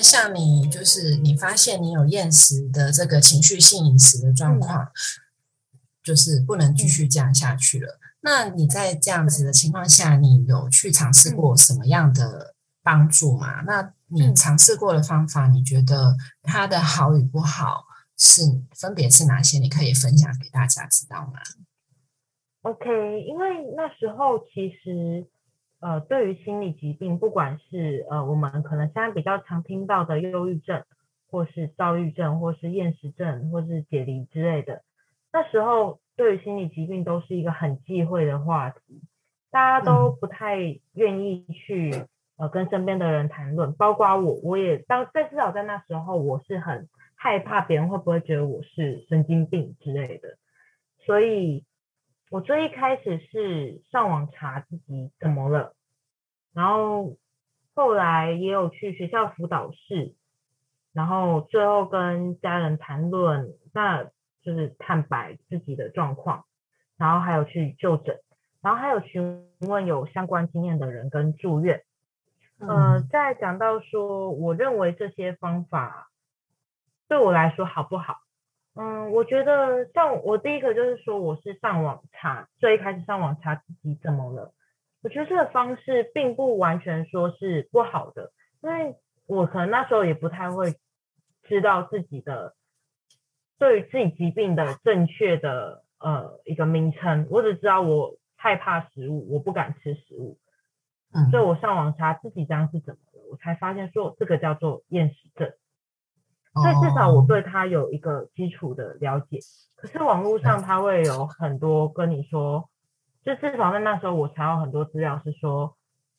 那像你就是你发现你有厌食的这个情绪性饮食的状况，就是不能继续这样下去了。那你在这样子的情况下，你有去尝试过什么样的帮助吗？那你尝试过的方法，你觉得它的好与不好是分别是哪些？你可以分享给大家知道吗？OK，因为那时候其实呃，对于心理疾病，不管是呃我们可能现在比较常听到的忧郁症，或是躁郁症，或是厌食症，或是解离之类的，那时候。对于心理疾病都是一个很忌讳的话题，大家都不太愿意去呃跟身边的人谈论，包括我，我也当在至少在那时候，我是很害怕别人会不会觉得我是神经病之类的，所以我最一开始是上网查自己怎么了，然后后来也有去学校辅导室，然后最后跟家人谈论那。就是坦白自己的状况，然后还有去就诊，然后还有询问有相关经验的人跟住院。呃，在讲到说，我认为这些方法对我来说好不好？嗯，我觉得像我第一个就是说，我是上网查，最一开始上网查自己怎么了。我觉得这个方式并不完全说是不好的，因为我可能那时候也不太会知道自己的。对于自己疾病的正确的呃一个名称，我只知道我害怕食物，我不敢吃食物，所以我上网查自己这样是怎么了，我才发现说这个叫做厌食症，所以至少我对他有一个基础的了解。可是网络上他会有很多跟你说，就至少在那时候我查到很多资料是说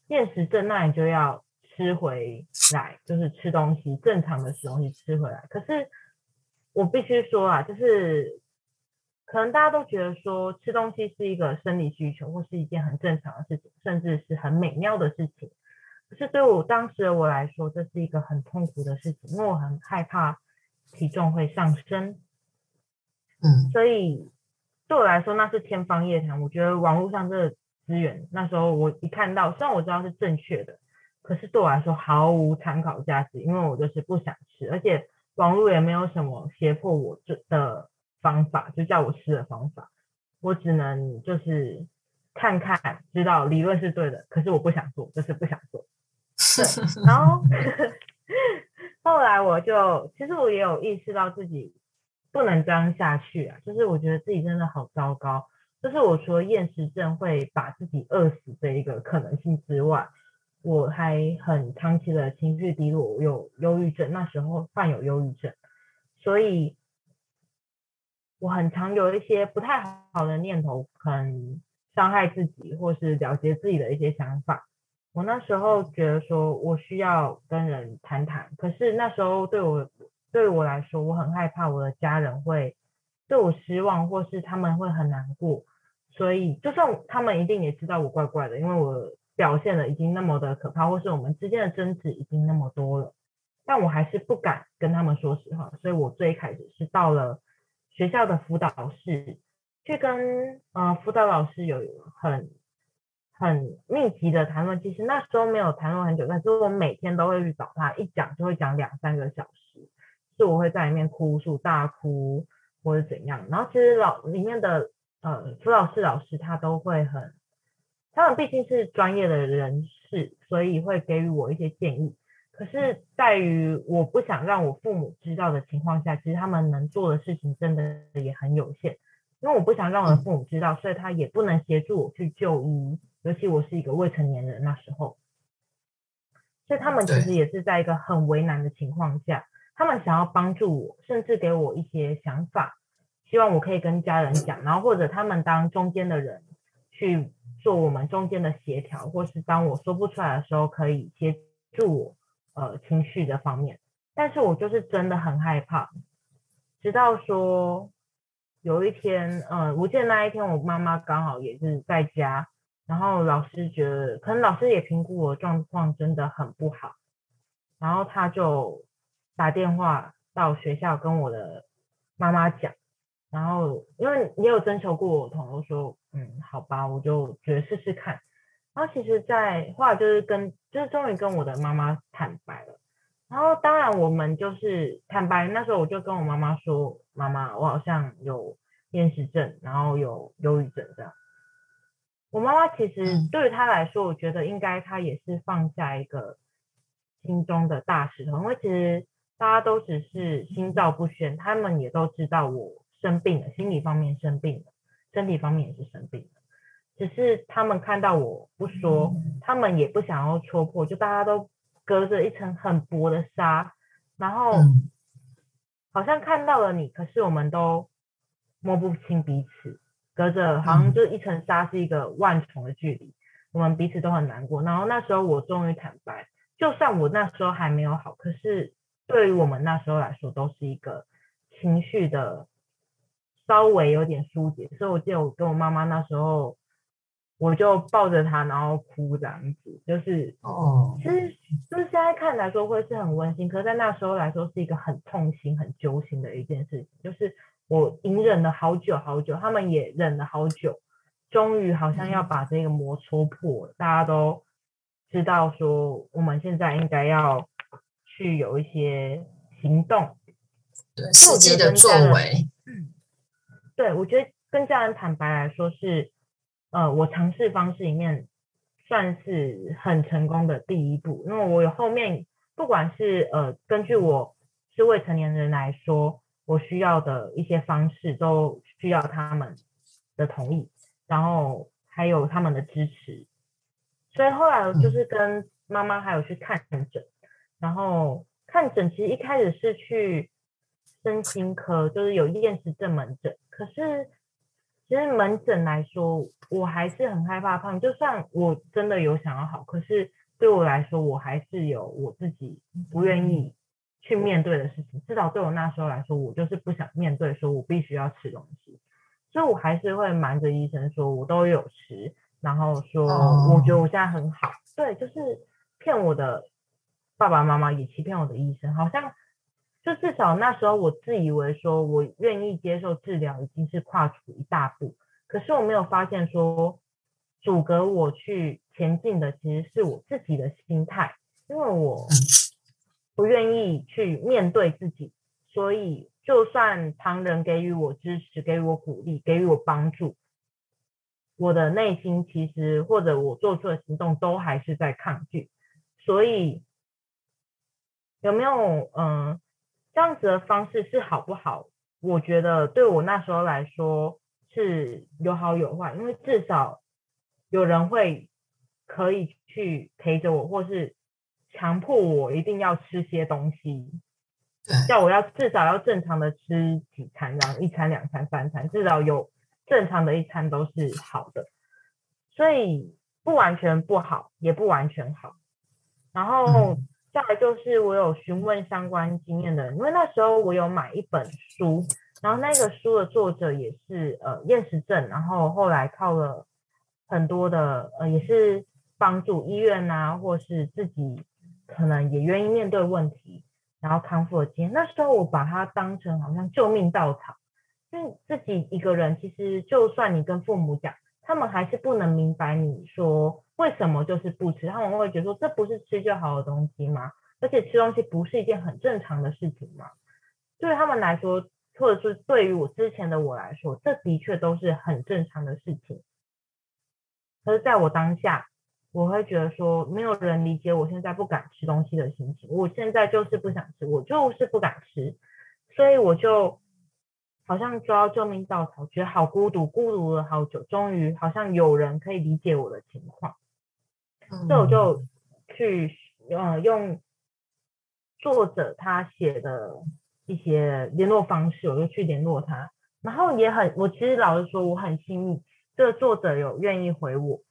厌食症，那你就要吃回来，就是吃东西正常的吃东西吃回来，可是。我必须说啊，就是可能大家都觉得说吃东西是一个生理需求，或是一件很正常的事情，甚至是很美妙的事情。可是对我当时的我来说，这是一个很痛苦的事情，因为我很害怕体重会上升。嗯，所以对我来说那是天方夜谭。我觉得网络上这个资源，那时候我一看到，虽然我知道是正确的，可是对我来说毫无参考价值，因为我就是不想吃，而且。网络也没有什么胁迫我这的方法，就叫我吃的方法，我只能就是看看，知道理论是对的，可是我不想做，就是不想做。然后后来我就，其实我也有意识到自己不能这样下去啊，就是我觉得自己真的好糟糕，就是我除了厌食症会把自己饿死这一个可能性之外。我还很长期的情绪低落，有忧郁症，那时候患有忧郁症，所以我很常有一些不太好的念头，可能伤害自己或是了结自己的一些想法。我那时候觉得说我需要跟人谈谈，可是那时候对我对我来说，我很害怕我的家人会对我失望，或是他们会很难过，所以就算他们一定也知道我怪怪的，因为我。表现的已经那么的可怕，或是我们之间的争执已经那么多了，但我还是不敢跟他们说实话，所以我最开始是到了学校的辅导室，去跟呃辅导老师有很很密集的谈论。其实那时候没有谈论很久，但是我每天都会去找他，一讲就会讲两三个小时，是我会在里面哭诉大哭或者怎样。然后其实老里面的呃辅导室老师他都会很。他们毕竟是专业的人士，所以会给予我一些建议。可是，在于我不想让我父母知道的情况下，其实他们能做的事情真的也很有限。因为我不想让我的父母知道，所以他也不能协助我去就医。尤其我是一个未成年人，那时候，所以他们其实也是在一个很为难的情况下，他们想要帮助我，甚至给我一些想法，希望我可以跟家人讲，然后或者他们当中间的人去。做我们中间的协调，或是当我说不出来的时候，可以协助我呃情绪的方面。但是我就是真的很害怕，直到说有一天，嗯，我记得那一天我妈妈刚好也是在家，然后老师觉得可能老师也评估我状况真的很不好，然后他就打电话到学校跟我的妈妈讲。然后，因为也有征求过我同学说，嗯，好吧，我就觉得试试看。然后其实，在后来就是跟，就是终于跟我的妈妈坦白了。然后当然我们就是坦白，那时候我就跟我妈妈说，妈妈，我好像有厌食症，然后有忧郁症这样。我妈妈其实嗯。对于她来说，我觉得应该她也是放下一个心中的大石头，因为其实大家都只是心照不宣，他们也都知道我生病了，心理方面生病了，身体方面也是生病了，只是他们看到我不说，他们也不想要戳破，就大家都隔着一层很薄的纱，然后嗯。好像看到了你，可是我们都摸不清彼此，隔着好像嗯就一层纱是一个万重的距离，我们彼此都很难过。然后那时候我终于坦白，就算我那时候还没有好，可是对于我们那时候来说，都是一个情绪的稍微有点疏解。所以我记得我跟我妈妈那时候，我就抱着她，然后哭这样子，就是哦，其实就是现在看来说会是很温馨，可是在那时候来说是一个很痛心、很揪心的一件事情。就是我隐忍了好久好久，他们也忍了好久，终于好像要把这个膜戳破了。大家都知道说，我们现在应该要去有一些行动。对，实际的作为，对我觉得跟家人坦白来说是，呃，我尝试方式里面算是很成功的第一步，因为我有后面不管是呃根据我是未成年人来说，我需要的一些方式都需要他们的同意，然后还有他们的支持，所以后来我就是跟妈妈还有去看诊，然后看诊其实一开始是去身心科，就是有厌食症门诊。可是其实门诊来说，我还是很害怕胖。就算我真的有想要好，可是对我来说，我还是有我自己不愿意去面对的事情。至少对我那时候来说，我就是不想面对，说我必须要吃东西，所以我还是会瞒着医生说我都有吃，然后说哦我觉得我现在很好。对，就是骗我的爸爸妈妈，也欺骗我的医生，好像。就至少那时候我自以为说我愿意接受治疗已经是跨出一大步，可是我没有发现说阻隔我去前进的其实是我自己的心态，因为我不愿意去面对自己，所以就算旁人给予我支持、给予我鼓励、给予我帮助，我的内心其实或者我做出的行动都还是在抗拒，所以有没有嗯？这样子的方式是好不好？我觉得对我那时候来说是有好有坏，因为至少有人会可以去陪着我，或是强迫我一定要吃些东西，叫我要至少要正常的吃几餐，然后一餐、两餐、三餐，至少有正常的一餐都是好的，所以不完全不好，也不完全好，然后。嗯。再来就是我有询问相关经验的人，因为那时候我有买一本书，然后那个书的作者也是呃厌食症，然后后来靠了很多的呃也是帮助医院啊，或是自己可能也愿意面对问题，然后康复的经验。那时候我把它当成好像救命稻草，因为自己一个人其实就算你跟父母讲，他们还是不能明白你说。为什么就是不吃？他们会觉得说这不是吃就好的东西吗？而且吃东西不是一件很正常的事情吗？对他们来说，或者是对于我之前的我来说，这的确都是很正常的事情。可是在我当下，我会觉得说，没有人理解我现在不敢吃东西的心情。我现在就是不想吃，我就是不敢吃，所以我就好像抓到救命稻草，觉得好孤独，孤独了好久，终于好像有人可以理解我的情况。所以我就去呃用作者他写的一些联络方式，我就去联络他，然后也很我其实老实说我很幸运，这个作者有愿意回我，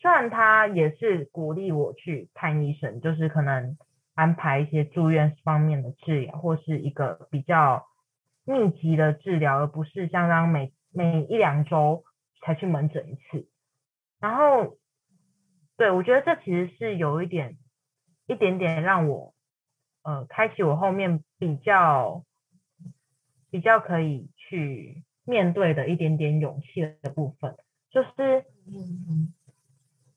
虽然他也是鼓励我去看医生，就是可能安排一些住院方面的治疗，或是一个比较密集的治疗，而不是像当每每一两周才去门诊一次，然后。对，我觉得这其实是有一点，一点点让我，呃，开启我后面比较，比较可以去面对的一点点勇气的部分，就是，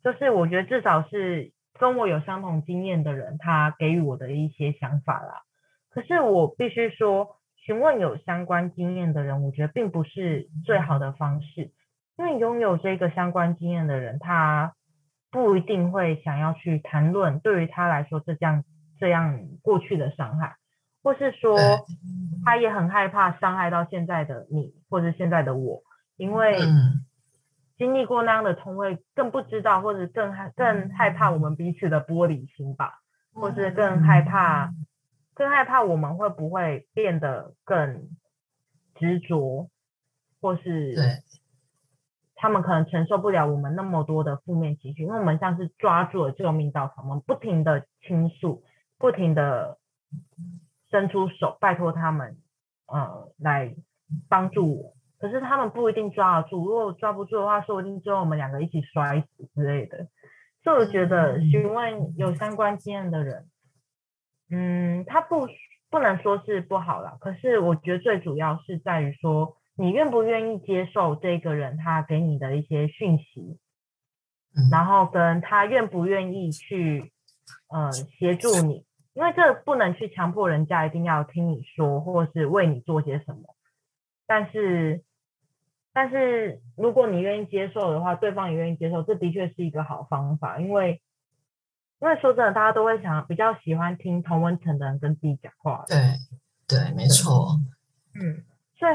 就是我觉得至少是跟我有相同经验的人，他给予我的一些想法啦。可是我必须说，询问有相关经验的人，我觉得并不是最好的方式，因为拥有这个相关经验的人，他不一定会想要去谈论对于他来说这样这样过去的伤害，或是说他也很害怕伤害到现在的你或者现在的我，因为。经历过那样的痛，会更不知道，或者更害更害怕我们彼此的玻璃心吧，或是更害怕，更害怕我们会不会变得更执着，或是他们可能承受不了我们那么多的负面情绪，因为我们像是抓住了救命稻草，我们不停的倾诉，不停的伸出手，拜托他们，呃，来帮助我。可是他们不一定抓得住，如果抓不住的话，说不定最后我们两个一起摔死之类的。所以我觉得询问有相关经验的人，嗯，他不不能说是不好了。可是我觉得最主要是在于说，你愿不愿意接受这个人他给你的一些讯息，然后跟他愿不愿意去呃协助你，因为这不能去强迫人家一定要听你说，或是为你做些什么，但是。但是如果你愿意接受的话，对方也愿意接受，这的确是一个好方法。因为，因为说真的，大家都会想比较喜欢听同温层的人跟自己讲话。对，对，没错。嗯，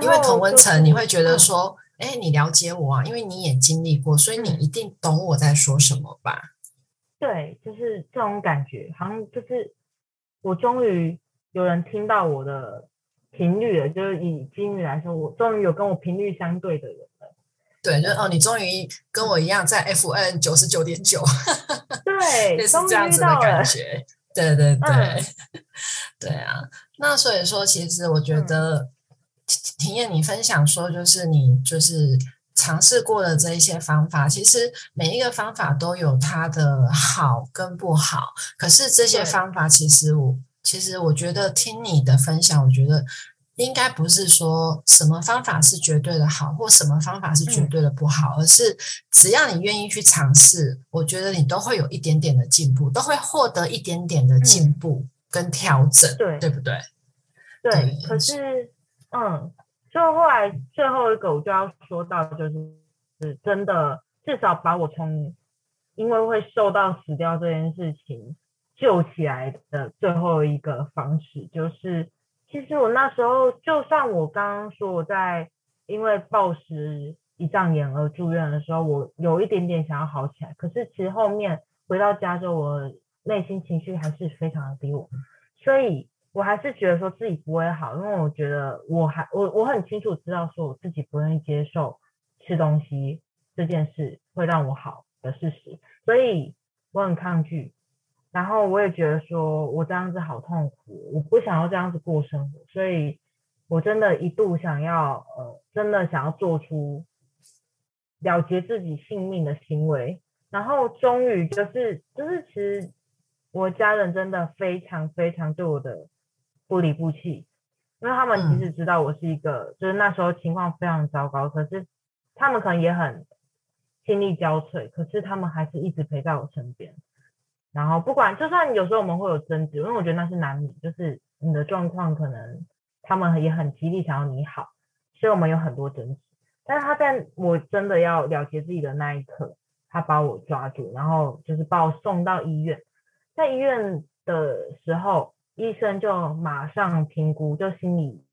因为同温层你会觉得说，哎，你了解我啊，因为你也经历过，所以你一定懂我在说什么吧？对，就是这种感觉，好像就是我终于有人听到我的。频率了，就是以今日来说，我终于有跟我频率相对的人了。对，就哦，你终于跟我一样在 FN 九十九点九，对，也是这样子的感觉。对对对，对啊。那所以说，其实我觉得体验你分享说，就是你就是尝试过的这一些方法，其实每一个方法都有它的好跟不好。可是这些方法，其实我。其实我觉得听你的分享，我觉得应该不是说什么方法是绝对的好，或什么方法是绝对的不好，而是只要你愿意去尝试，我觉得你都会有一点点的进步，都会获得一点点的进步跟调整，对对不对？对。可是，嗯，所以后来最后一个我就要说到，就是是真的，至少把我从因为会受到死掉这件事情。救起来的最后一个方式，就是其实我那时候，就算我刚刚说我在因为暴食胰脏炎而住院的时候，我有一点点想要好起来，可是其实后面回到家之后，我内心情绪还是非常的低落，所以我还是觉得说自己不会好，因为我觉得我还我我很清楚知道说我自己不愿意接受吃东西这件事会让我好的事实，所以我很抗拒。然后我也觉得说，我这样子好痛苦，我不想要这样子过生活，所以我真的一度想要，呃，真的想要做出了结自己性命的行为。然后终于就是，就是其实我家人真的非常非常对我的不离不弃，因为他们其实知道我是一个，就是那时候情况非常糟糕，可是他们可能也很心力交瘁，可是他们还是一直陪在我身边。然后不管，就算有时候我们会有争执，因为我觉得那是难免，就是你的状况可能他们也很极力想要你好，所以我们有很多争执。但是他在我真的要了结自己的那一刻，他把我抓住，然后就是把我送到医院。在医院的时候，医生就马上评估，就心理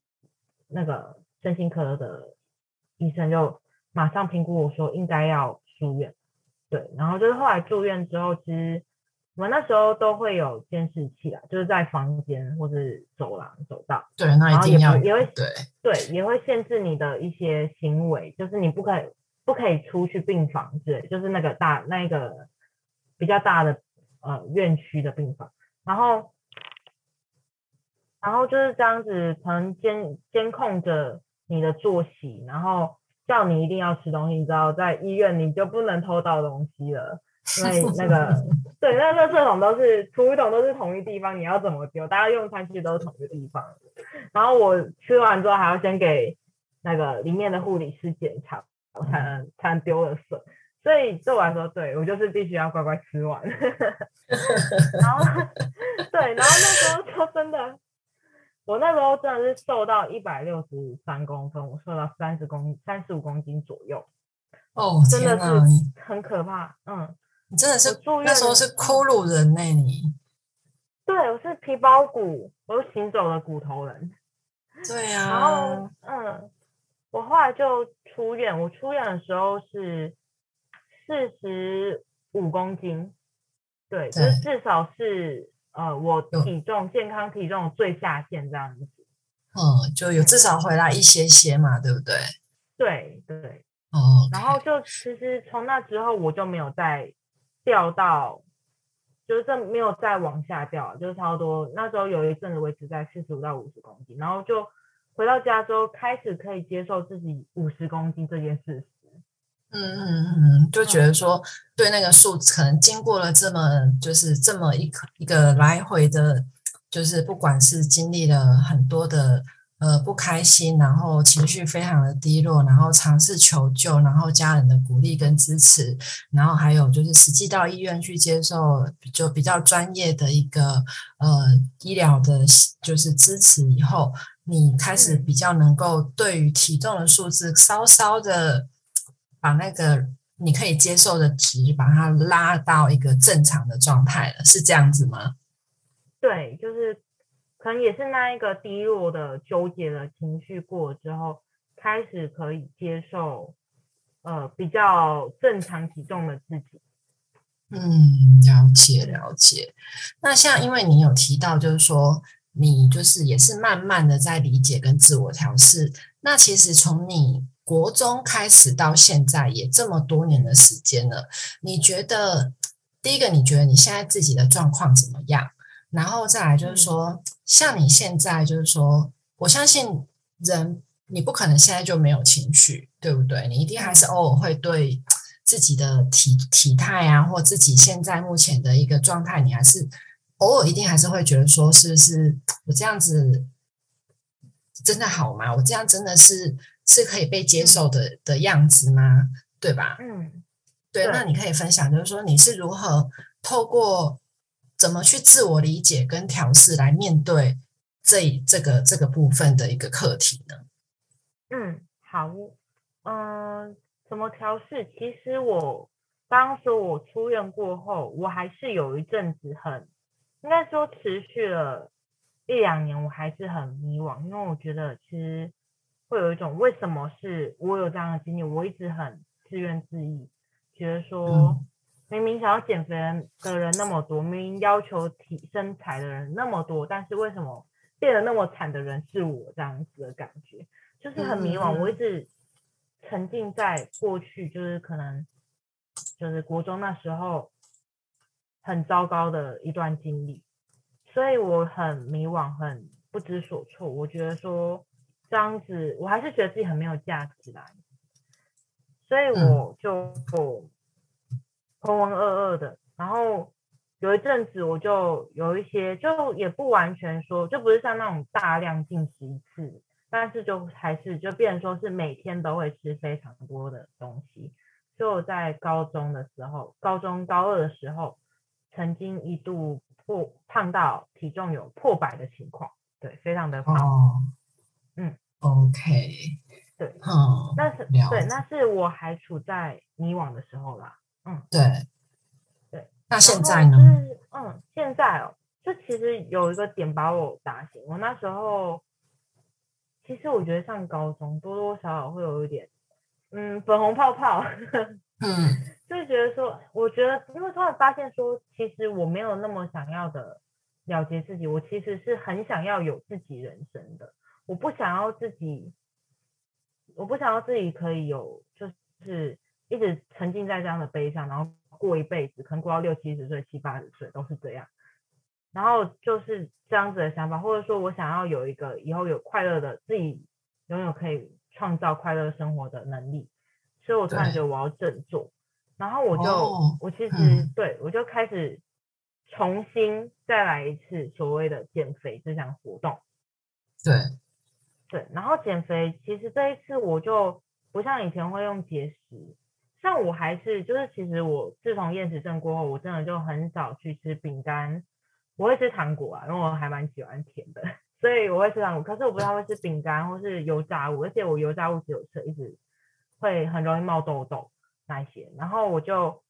那个身心科的医生就马上评估我说应该要住院。对，然后就是后来住院之后，其实。我们那时候都会有监视器啊，就是在房间或者走廊、走道。对，那一定要也会对对，也会限制你的一些行为，就是你不可以不可以出去病房之类，就是那个大那个比较大的呃院区的病房。然后然后就是这样子，可能监监控着你的作息，然后叫你一定要吃东西，你知道，在医院你就不能偷到东西了。因为那个，对，那垃圾桶都是厨余桶都是同一地方，你要怎么丢？大家用餐其实都是同一个地方。然后我吃完之后还要先给那个里面的护理师检查，我才能才能丢了圾。所以对我来说，对我就是必须要乖乖吃完。然后对，然后那时候就真的，我那时候真的是瘦到一百六十三公分，我瘦到三十公三十五公斤左右。哦，真的是很可怕。嗯，你真的是我住院那时候是骷髅人呢、你。对，我是皮包骨，我是行走的骨头人。对然啊后，，嗯，我后来就出院。我出院的时候是四十五公斤，对，就是至少是呃我体重健康体重最下限这样子。嗯，就有至少回来一些些嘛，对不对？对对，哦，然后就其实从那之后我就没有再掉到，就是这没有再往下掉，就是差不多那时候有一阵子维持在四十五到五十公斤，然后就回到家之后开始可以接受自己五十公斤这件事实。嗯嗯嗯，就觉得说对那个数可能经过了这么就是这么一个一个来回的，就是不管是经历了很多的呃不开心，然后情绪非常的低落，然后尝试求救，然后家人的鼓励跟支持，然后还有就是实际到医院去接受就比较专业的一个呃医疗的就是支持以后，你开始比较能够对于体重的数字稍稍的。把那个你可以接受的值，把它拉到一个正常的状态了，是这样子吗？对，就是可能也是那一个低落的纠结的情绪过之后，开始可以接受呃比较正常体重的自己。嗯，了解了解。那像因为你有提到，就是说你就是也是慢慢的在理解跟自我调试。那其实从你国中开始到现在也这么多年的时间了，你觉得第一个，你觉得你现在自己的状况怎么样？然后再来就是说，像你现在就是说，我相信人你不可能现在就没有情绪，对不对？你一定还是偶尔会对自己的体体态啊，或自己现在目前的一个状态，你还是偶尔一定还是会觉得说，是不是我这样子真的好吗？我这样真的是是可以被接受的的样子吗？对吧？嗯，对，对那你可以分享，就是说你是如何透过怎么去自我理解跟调试来面对这这个这个部分的一个课题呢？嗯，好，嗯、怎么调试？其实我刚刚说我出院过后，我还是有一阵子很，应该说持续了一两年，我还是很迷惘，因为我觉得其实会有一种为什么是我有这样的经历，我一直很自怨自艾，觉得说。嗯明明想要减肥的人那么多，明明要求体身材的人那么多，但是为什么变得那么惨的人是我这样子的感觉，就是很迷惘。嗯我一直沉浸在过去，就是可能就是国中那时候很糟糕的一段经历，所以我很迷惘，很不知所措。我觉得说这样子，我还是觉得自己很没有价值啦，所以嗯我就。浑浑噩噩的，然后有一阵子我就有一些，就也不完全说，就不是像那种大量进食一次，但是就还是就变成说是每天都会吃非常多的东西。所以我在高中的时候，高中高二的时候，曾经一度破胖到体重有破百的情况，对，非常的胖。哦，嗯，OK，对，嗯，那是对，那是我还处在迷惘的时候啦。对对。那现在呢？是嗯，现在哦，就其实有一个点把我打醒。我那时候，其实我觉得上高中多多少少会有一点，嗯，粉红泡泡，嗯 就是觉得说，我觉得因为突然发现说，其实我没有那么想要的了结自己，我其实是很想要有自己人生的，我不想要自己，我不想要自己可以有，就是一直沉浸在这样的悲伤，然后过一辈子，可能过到六七十岁、七八十岁都是这样。然后就是这样子的想法，或者说我想要有一个以后有快乐的自己拥有可以创造快乐生活的能力，所以我突然觉得我要振作，然后我就、哦我其实、嗯对我就开始重新再来一次所谓的减肥这项活动。对，对，然后减肥其实这一次我就不像以前会用节食，像我还是就是，其实我自从厌食症过后，我真的就很少去吃饼干，我会吃糖果啊，因为我还蛮喜欢甜的，所以我会吃糖果。可是我不太会吃饼干或是油炸物，而且我油炸物只有吃一直会很容易冒痘痘那些。然后我就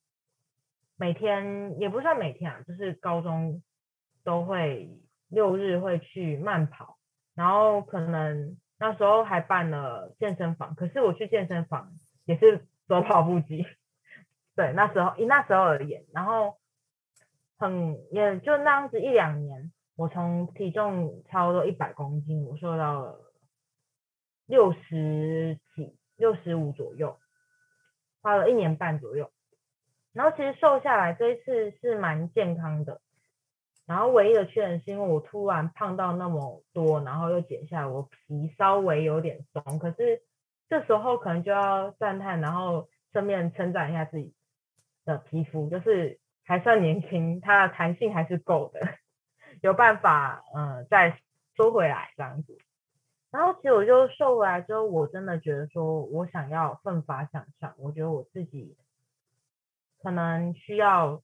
每天也不算每天啊，就是高中都会六日会去慢跑，然后可能那时候还办了健身房，可是我去健身房也是。走跑步机，对，那时候以那时候而言，然后很也就那样子一两年，我从体重差不多一百公斤，我瘦到了六十几、六十五左右，花了一年半左右。然后其实瘦下来这一次是蛮健康的，然后唯一的缺点是因为我突然胖到那么多，然后又减下来，我皮稍微有点松，可是。这时候可能就要赞叹，然后顺便称赞一下自己的皮肤，就是还算年轻，它的弹性还是够的，有办法，呃，再收回来这样子。然后其实我就瘦回来之后，我真的觉得说我想要奋发向上，我觉得我自己可能需要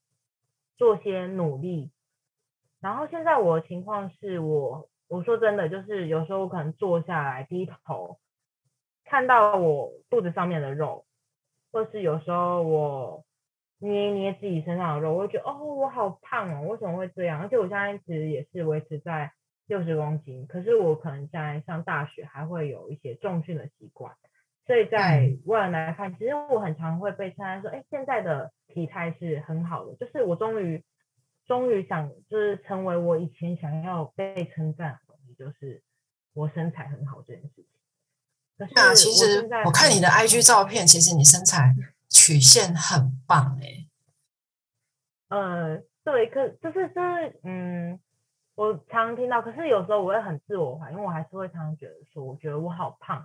做些努力。然后现在我的情况是我，我说真的，就是有时候我可能坐下来低头。看到我肚子上面的肉，或是有时候我捏捏自己身上的肉，我会觉得哦，我好胖哦，为什么会这样？而且我现在其实也是维持在六十公斤，可是我可能在上大学还会有一些重训的习惯，所以在外来来看，其实我很常会被称赞说，哎，现在的体态是很好的，就是我终于终于想就是成为我以前想要被称赞的东西，就是我身材很好这件事情。那其实我看你的 IG 照片，其实你身材曲线很棒哎。呃，对，可就是就是，嗯，我常常听到，可是有时候我会很自我怀疑，因为我还是会常常觉得说，我觉得我好胖，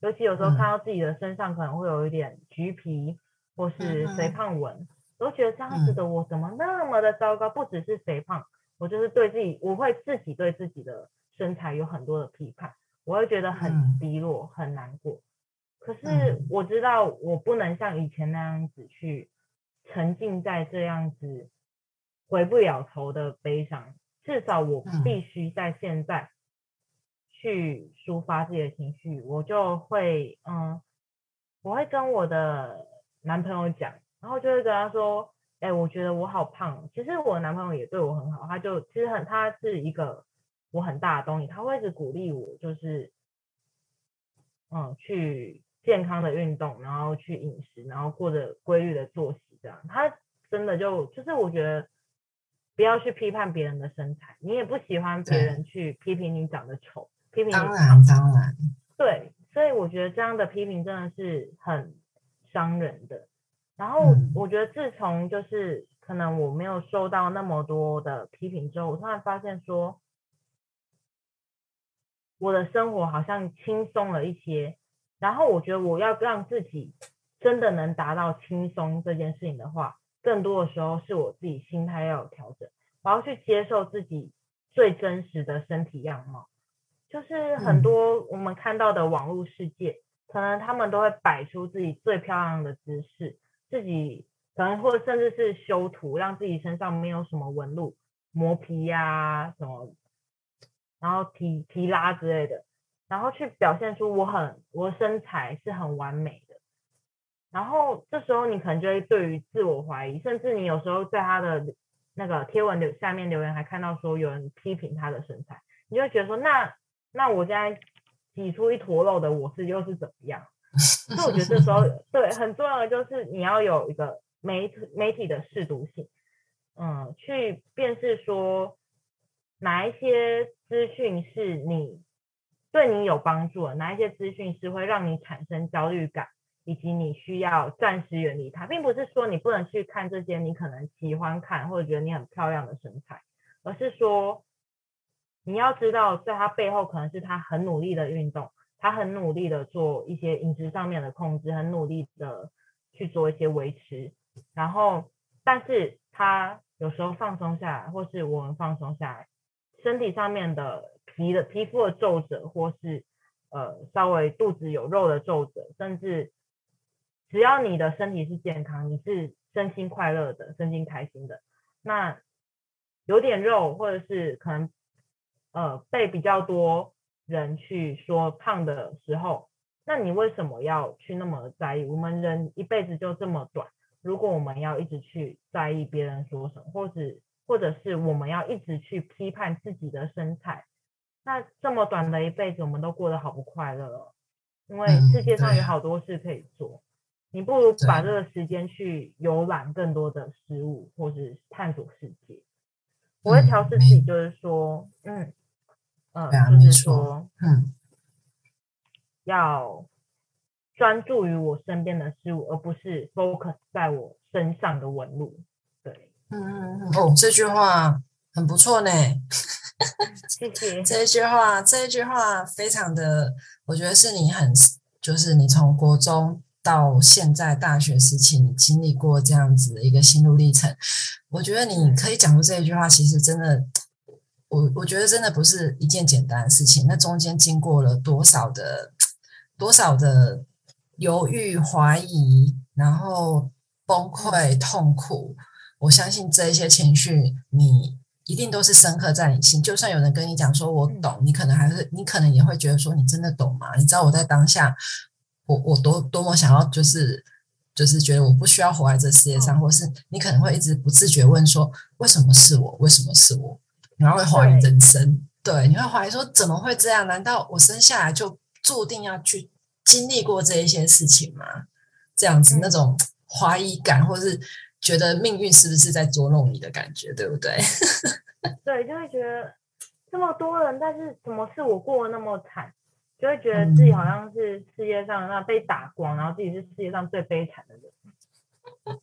尤其有时候看到自己的身上可能会有一点橘皮或是肥胖纹，都觉得这样子的我怎么那么的糟糕？不只是肥胖，我就是对自己，我会自己对自己的身材有很多的批判。我会觉得很低落，很难过。可是我知道，我不能像以前那样子去沉浸在这样子回不了头的悲伤。至少我必须在现在去抒发自己的情绪。我就会，嗯，我会跟我的男朋友讲，然后就会跟他说：“哎，我觉得我好胖。”其实我男朋友也对我很好，他就其实很，他是一个。我很大的东西，他会一直鼓励我，就是，嗯，去健康的运动，然后去饮食，然后过着规律的作息，这样。他真的就就是我觉得，不要去批判别人的身材，你也不喜欢别人去批评你长得丑，批评你当然当然，对，所以我觉得这样的批评真的是很伤人的。然后我觉得自从就是可能我没有受到那么多的批评之后，我突然发现说。我的生活好像轻松了一些，然后我觉得我要让自己真的能达到轻松这件事情的话，更多的时候是我自己心态要有调整，我要去接受自己最真实的身体样貌。就是很多我们看到的网络世界，可能他们都会摆出自己最漂亮的姿势，自己可能或者甚至是修图，让自己身上没有什么纹路、磨皮呀什么。然后提提拉之类的，然后去表现出我很我的身材是很完美的，然后这时候你可能就会对于自我怀疑，甚至你有时候在他的那个贴文留下面留言还看到说有人批评他的身材，你就会觉得说那那我现在挤出一坨肉的我是又是怎么样？所以我觉得这时候 对很重要的就是你要有一个媒媒体的适度性，嗯，去辨识说。哪一些资讯是你对你有帮助？哪一些资讯是会让你产生焦虑感，以及你需要暂时远离它？并不是说你不能去看这些你可能喜欢看或者觉得你很漂亮的身材，而是说你要知道，在他背后可能是他很努力的运动，他很努力的做一些饮食上面的控制，很努力的去做一些维持，然后但是他有时候放松下来，或是我们放松下来。身体上面的皮的皮肤的皱褶，或是呃稍微肚子有肉的皱褶，甚至只要你的身体是健康，你是身心快乐的，身心开心的，那有点肉或者是可能呃被比较多人去说胖的时候，那你为什么要去那么在意？我们人一辈子就这么短，如果我们要一直去在意别人说什么，或是或者是我们要一直去批判自己的身材，那这么短的一辈子，我们都过得好不快乐哦。因为世界上有好多事可以做，你不如把这个时间去游览更多的事物，或是探索世界。我会调试自己，就是说，嗯，呃，就是说，嗯，要专注于我身边的事物，而不是 focus 在我身上的纹路。对，嗯嗯嗯，哦，这句话很不错呢。谢谢 这一句话，这一句话非常的，我觉得是你很，就是你从国中到现在大学时期，你经历过这样子的一个心路历程。我觉得你可以讲出这一句话，其实真的，我我觉得真的不是一件简单的事情。那中间经过了多少的多少的犹豫、怀疑，然后崩溃、痛苦，我相信这一些情绪你。一定都是深刻在你心，就算有人跟你讲说“我懂”，你可能还是你可能也会觉得说“你真的懂吗？”你知道我在当下，我我多多么想要，就是就是觉得我不需要活在这世界上，或是你可能会一直不自觉问说“为什么是我？为什么是我？”然后会怀疑人生，对，你会怀疑说怎么会这样？难道我生下来就注定要去经历过这一些事情吗？这样子那种怀疑感，或是。觉得命运是不是在捉弄你的感觉，对不对？对，就会觉得这么多人，但是怎么是我过得那么惨？就会觉得自己好像是世界上那被打光，然后自己是世界上最悲惨的人。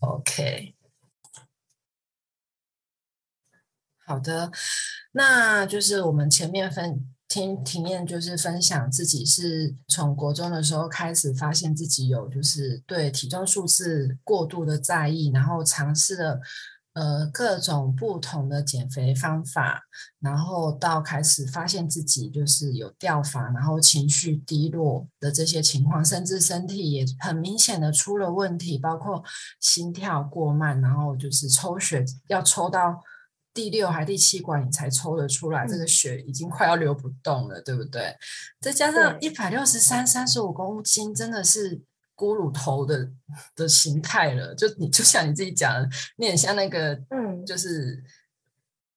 OK，好的，那就是我们前面分。听体验就是分享自己是从国中的时候开始发现自己有就是对体重数字过度的在意，然后尝试了呃各种不同的减肥方法，然后到开始发现自己就是有掉发，然后情绪低落的这些情况，甚至身体也很明显的出了问题，包括心跳过慢，然后就是抽血要抽到。第六还第七管你才抽得出来，这个血已经快要流不动了，对不对？再加上一百六十三、三十五公斤，真的是咕噜头的的形态了。就你就像你自己讲的，你很像那个，嗯，就是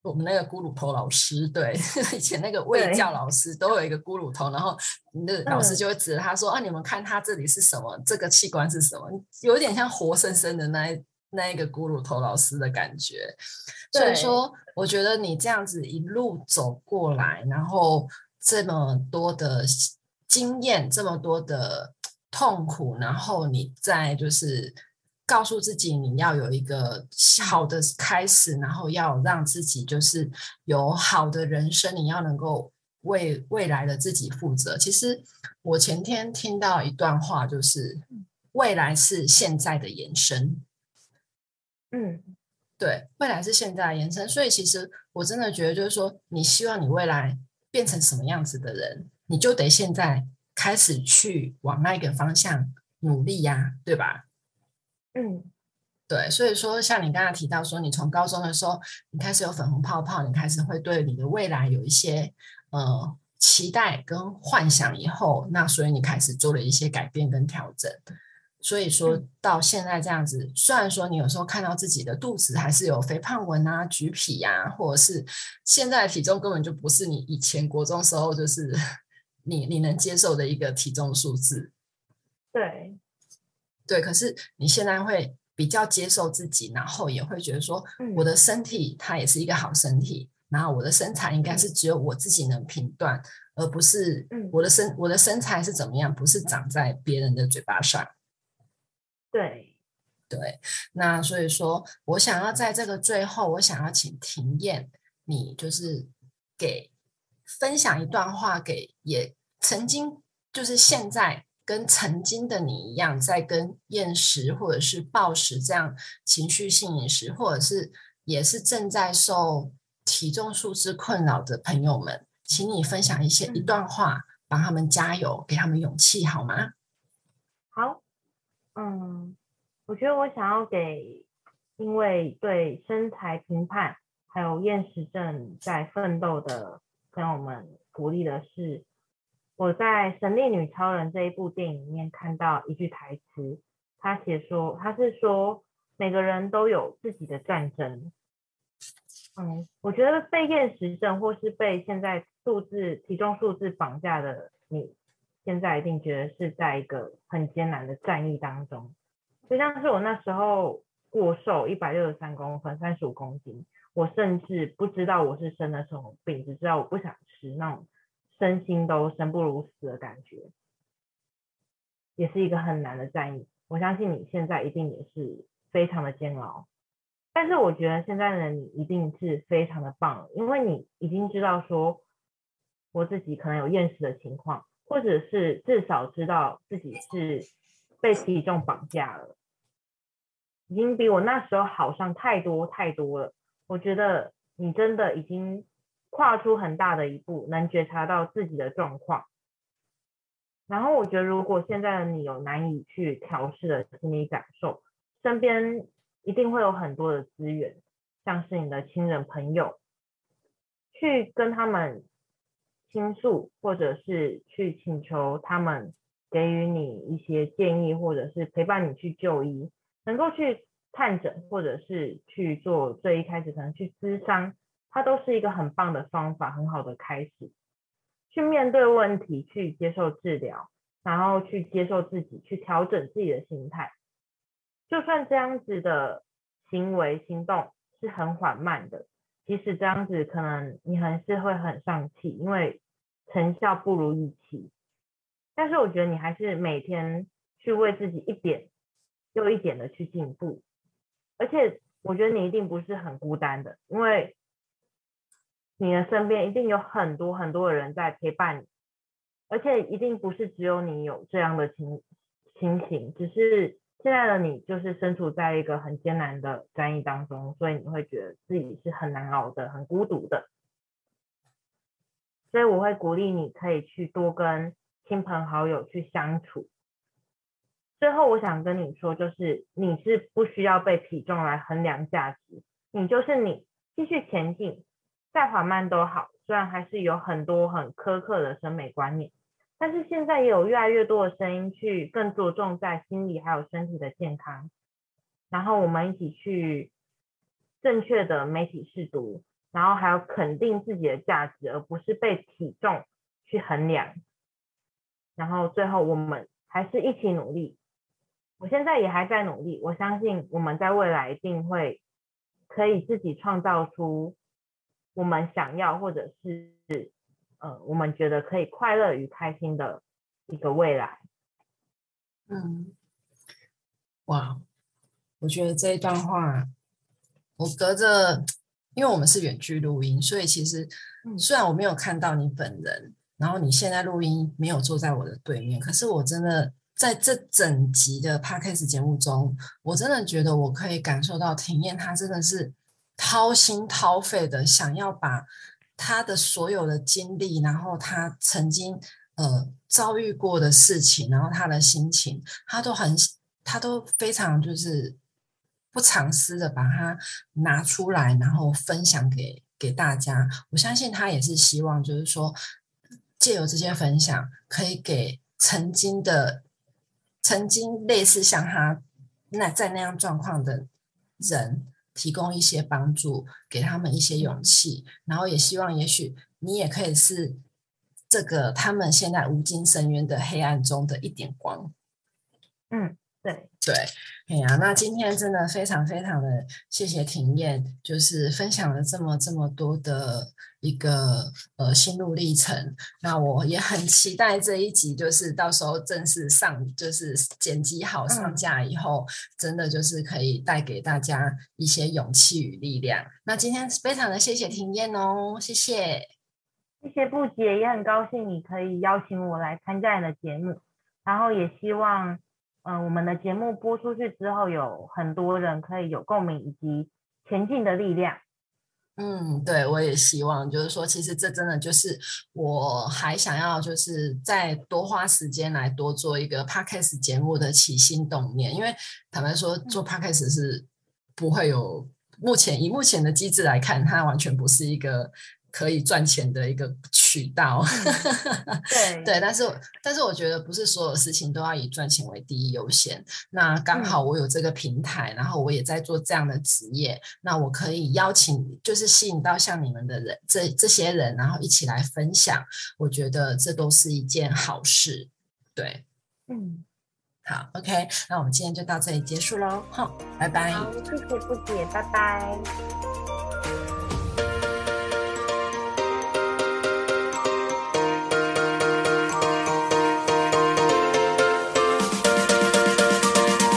我们那个咕噜头老师，对，以前那个卫教老师都有一个咕噜头，然后那老师就会指着他说：“啊，你们看他这里是什么？这个器官是什么？有点像活生生的那一。”那一个咕噜头老师的感觉，所以说，我觉得你这样子一路走过来，然后这么多的经验，这么多的痛苦，然后你再就是告诉自己，你要有一个好的开始，然后要让自己就是有好的人生，你要能够为未来的自己负责。其实我前天听到一段话，就是未来是现在的延伸。嗯，对，未来是现在延伸，所以其实我真的觉得，就是说，你希望你未来变成什么样子的人，你就得现在开始去往那个方向努力呀，对吧？嗯，对，所以说，像你刚才提到说，你从高中的时候，你开始有粉红泡泡，你开始会对你的未来有一些呃期待跟幻想，以后，那所以你开始做了一些改变跟调整。所以说到现在这样子，虽然说你有时候看到自己的肚子还是有肥胖纹啊、橘皮呀，或者是现在的体重根本就不是你以前国中时候就是你你能接受的一个体重数字。对，对，可是你现在会比较接受自己，然后也会觉得说，我的身体它也是一个好身体，然后我的身材应该是只有我自己能评断，而不是我的身我的身材是怎么样，不是长在别人的嘴巴上。对，对，那所以说，我想要在这个最后，我想要请庭燕，你就是给分享一段话，给也曾经就是现在跟曾经的你一样，在跟厌食或者是暴食这样情绪性饮食，或者是也是正在受体重数字困扰的朋友们，请你分享一些一段话，帮他们加油，给他们勇气，好吗？好。嗯，我觉得我想要给，因为对身材评判还有厌食症在奋斗的朋友们鼓励的是，我在《神力女超人》这一部电影里面看到一句台词，他写说，他是说每个人都有自己的战争。嗯，我觉得被厌食症或是被现在数字体重数字绑架的你。现在一定觉得是在一个很艰难的战役当中，就像是我那时候过瘦一百六十三公分，三十五公斤，我甚至不知道我是生了什么病，只知道我不想吃，那种身心都生不如死的感觉，也是一个很难的战役。我相信你现在一定也是非常的煎熬，但是我觉得现在的你一定是非常的棒，因为你已经知道说我自己可能有厌食的情况。或者是至少知道自己是被体重绑架了，已经比我那时候好上太多太多了。我觉得你真的已经跨出很大的一步，能觉察到自己的状况。然后我觉得，如果现在的你有难以去调试的心理感受，身边一定会有很多的资源，像是你的亲人朋友，去跟他们。倾诉，或者是去请求他们给予你一些建议，或者是陪伴你去就医，能够去看诊，或者是去做最一开始可能去咨商，它都是一个很棒的方法，很好的开始，去面对问题，去接受治疗，然后去接受自己，去调整自己的心态。就算这样子的行为行动是很缓慢的。即使这样子，可能你还是会很丧气，因为成效不如预期。但是我觉得你还是每天去为自己一点又一点的去进步，而且我觉得你一定不是很孤单的，因为你的身边一定有很多很多的人在陪伴你，而且一定不是只有你有这样的情情形，只是。现在的你就是身处在一个很艰难的战役当中，所以你会觉得自己是很难熬的、很孤独的。所以我会鼓励你可以去多跟亲朋好友去相处。最后我想跟你说，就是你是不需要被体重来衡量价值，你就是你，继续前进，再缓慢都好。虽然还是有很多很苛刻的审美观念。但是现在也有越来越多的声音去更着重在心理还有身体的健康，然后我们一起去正确的媒体试读，然后还有肯定自己的价值，而不是被体重去衡量。然后最后我们还是一起努力，我现在也还在努力，我相信我们在未来一定会可以自己创造出我们想要或者是。呃，我们觉得可以快乐与开心的一个未来。嗯，哇，我觉得这一段话，我隔着，因为我们是远距录音，所以其实虽然我没有看到你本人，然后你现在录音没有坐在我的对面，可是我真的在这整集的 podcast 节目中，我真的觉得我可以感受到庭燕她真的是掏心掏肺的想要把。他的所有的经历，然后他曾经呃遭遇过的事情，然后他的心情，他都很，他都非常就是不藏私的把它拿出来，然后分享给给大家。我相信他也是希望，就是说借由这些分享，可以给曾经的曾经类似像他那在那样状况的人。提供一些帮助，给他们一些勇气，然后也希望，也许你也可以是这个他们现在无尽深渊的黑暗中的一点光。嗯，对对，哎呀，那今天真的非常非常的谢谢庭燕，就是分享了这么这么多的。一个呃心路历程，那我也很期待这一集，就是到时候正式上，就是剪辑好上架以后，真的就是可以带给大家一些勇气与力量。那今天非常的谢谢庭燕哦，谢谢，谢谢布姐，也很高兴你可以邀请我来参加你的节目，然后也希望嗯我们的节目播出去之后，有很多人可以有共鸣以及前进的力量。嗯，对，我也希望，就是说，其实这真的就是我还想要，就是再多花时间来多做一个 podcast 节目的起心动念。因为坦白说，做 podcast 是不会有目前以目前的机制来看，它完全不是一个。可以赚钱的一个渠道，对对，但是但是我觉得不是所有事情都要以赚钱为第一优先。那刚好我有这个平台，然后我也在做这样的职业，那我可以邀请，就是吸引到像你们的人，这这些人，然后一起来分享。我觉得这都是一件好事。对，嗯，好，OK，那我们今天就到这里结束喽。好，拜拜。好，谢谢不姐，拜拜。